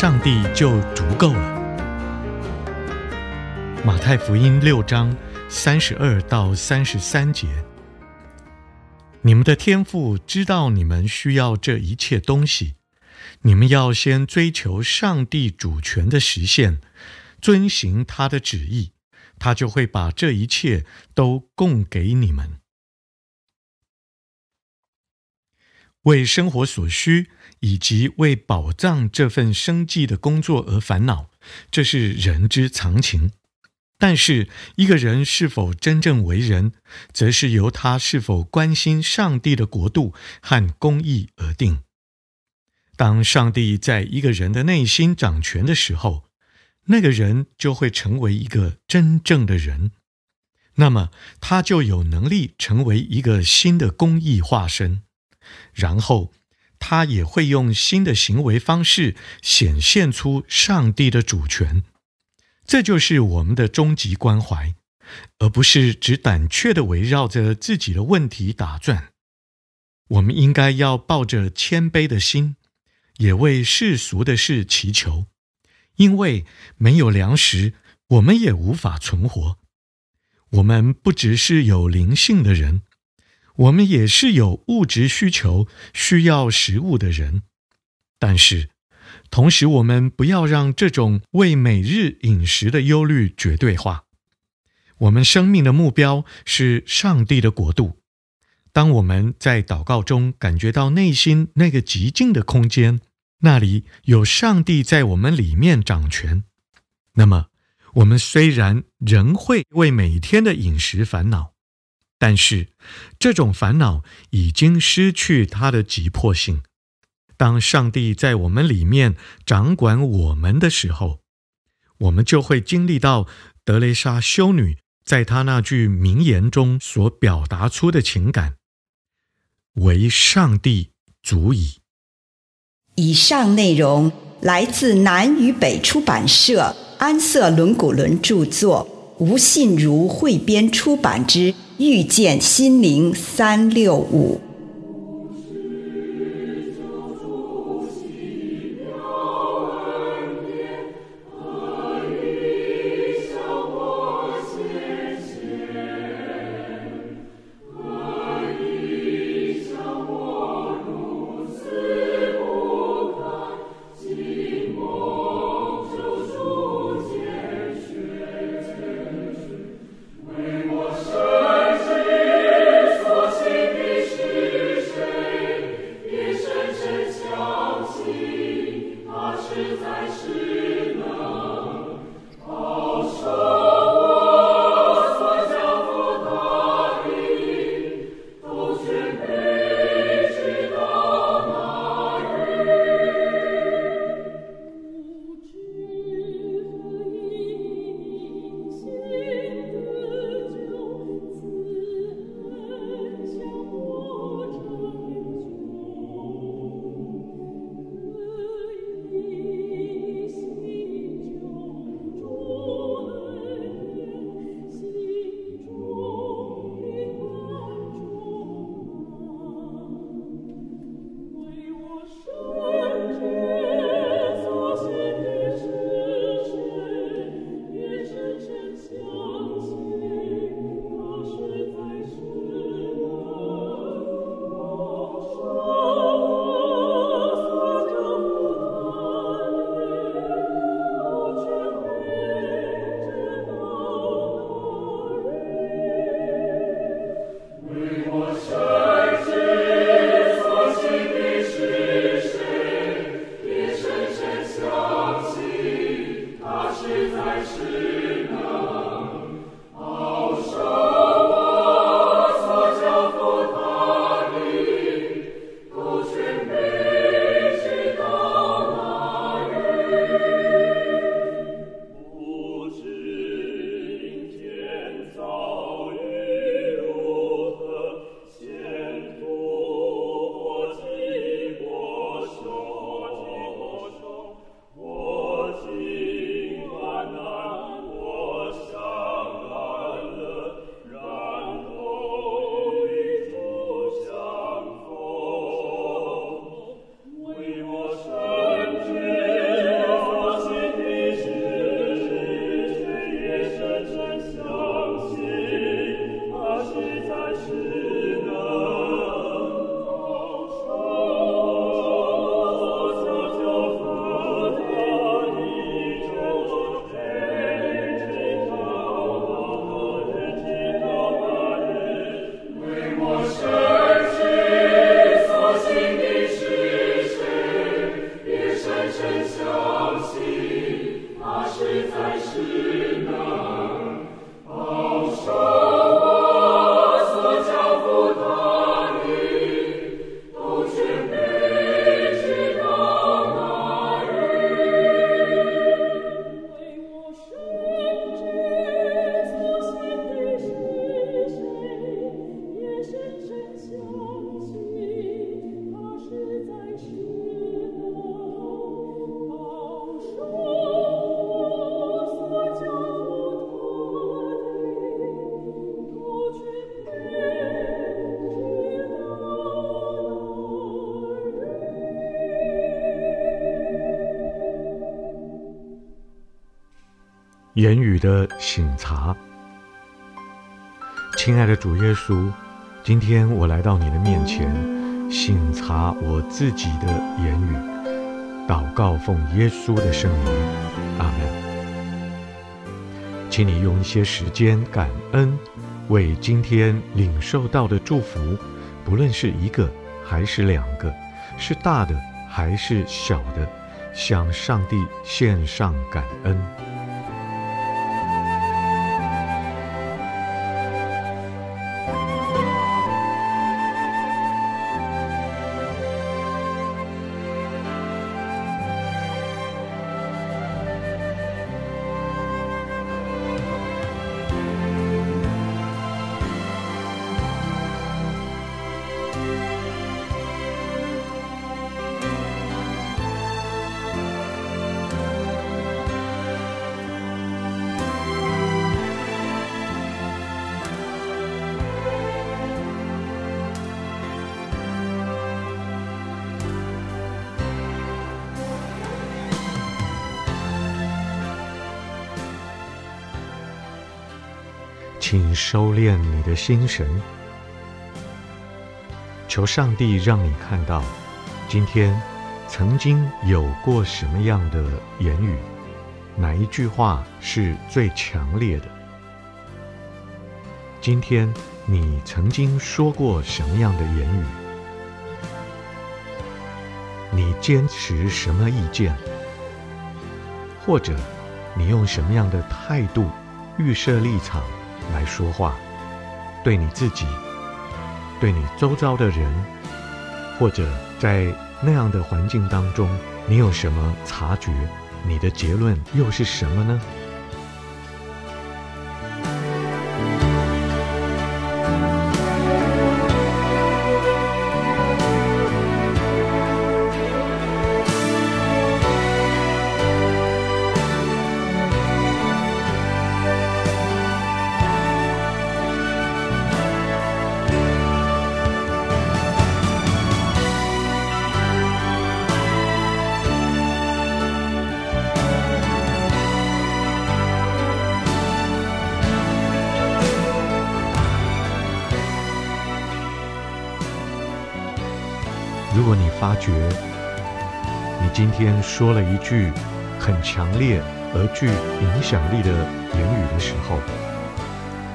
上帝就足够了。马太福音六章。三十二到三十三节，你们的天父知道你们需要这一切东西，你们要先追求上帝主权的实现，遵行他的旨意，他就会把这一切都供给你们。为生活所需以及为保障这份生计的工作而烦恼，这是人之常情。但是，一个人是否真正为人，则是由他是否关心上帝的国度和公义而定。当上帝在一个人的内心掌权的时候，那个人就会成为一个真正的人。那么，他就有能力成为一个新的公义化身，然后他也会用新的行为方式显现出上帝的主权。这就是我们的终极关怀，而不是只胆怯地围绕着自己的问题打转。我们应该要抱着谦卑的心，也为世俗的事祈求，因为没有粮食，我们也无法存活。我们不只是有灵性的人，我们也是有物质需求、需要食物的人，但是。同时，我们不要让这种为每日饮食的忧虑绝对化。我们生命的目标是上帝的国度。当我们在祷告中感觉到内心那个极静的空间，那里有上帝在我们里面掌权，那么我们虽然仍会为每天的饮食烦恼，但是这种烦恼已经失去它的急迫性。当上帝在我们里面掌管我们的时候，我们就会经历到德蕾莎修女在她那句名言中所表达出的情感：“唯上帝足矣。”以上内容来自南与北出版社安瑟伦古伦著作，吴信如汇编出版之《遇见心灵三六五》。言语的省察。亲爱的主耶稣，今天我来到你的面前，省察我自己的言语，祷告奉耶稣的圣名，阿门。请你用一些时间感恩，为今天领受到的祝福，不论是一个还是两个，是大的还是小的，向上帝献上感恩。请收敛你的心神，求上帝让你看到，今天曾经有过什么样的言语，哪一句话是最强烈的？今天你曾经说过什么样的言语？你坚持什么意见？或者你用什么样的态度预设立场？来说话，对你自己，对你周遭的人，或者在那样的环境当中，你有什么察觉？你的结论又是什么呢？如果你发觉你今天说了一句很强烈而具影响力的言语的时候，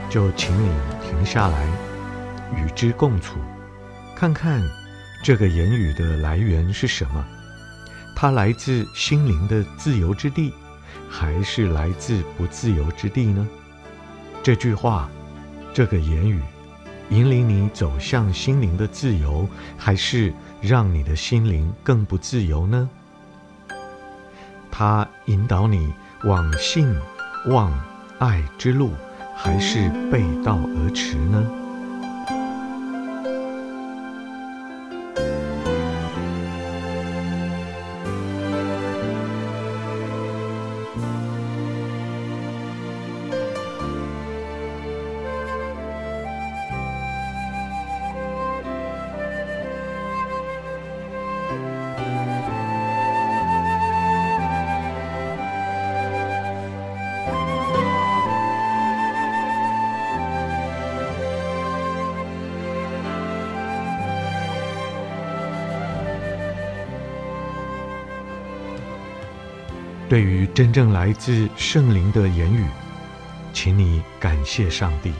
就请你停下来，与之共处，看看这个言语的来源是什么？它来自心灵的自由之地，还是来自不自由之地呢？这句话，这个言语，引领你走向心灵的自由，还是让你的心灵更不自由呢？它引导你往信、望、爱之路，还是背道而驰呢？对于真正来自圣灵的言语，请你感谢上帝。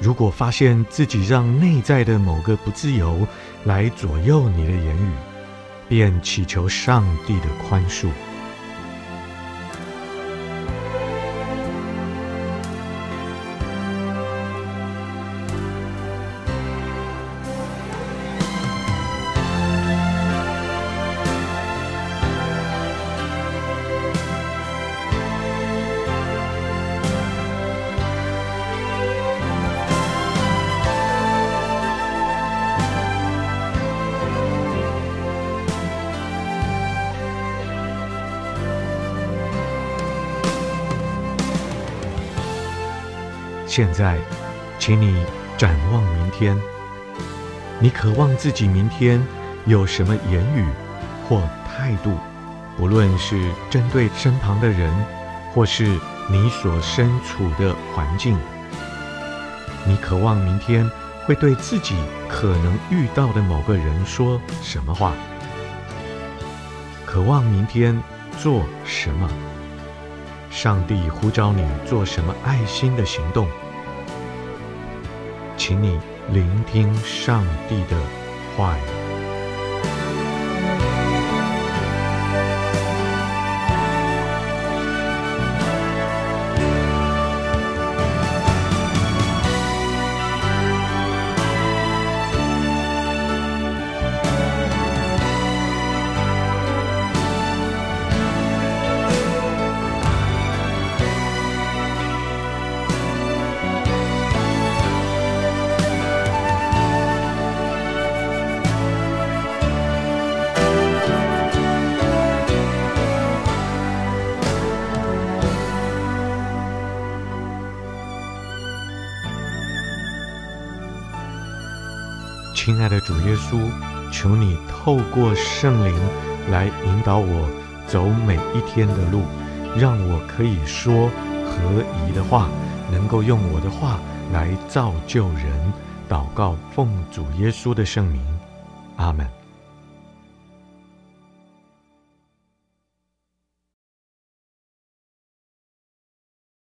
如果发现自己让内在的某个不自由来左右你的言语，便祈求上帝的宽恕。现在，请你展望明天。你渴望自己明天有什么言语或态度，不论是针对身旁的人，或是你所身处的环境。你渴望明天会对自己可能遇到的某个人说什么话？渴望明天做什么？上帝呼召你做什么爱心的行动？请你聆听上帝的话语。亲爱的主耶稣，求你透过圣灵来引导我走每一天的路，让我可以说合宜的话，能够用我的话来造就人。祷告，奉主耶稣的圣名，阿门。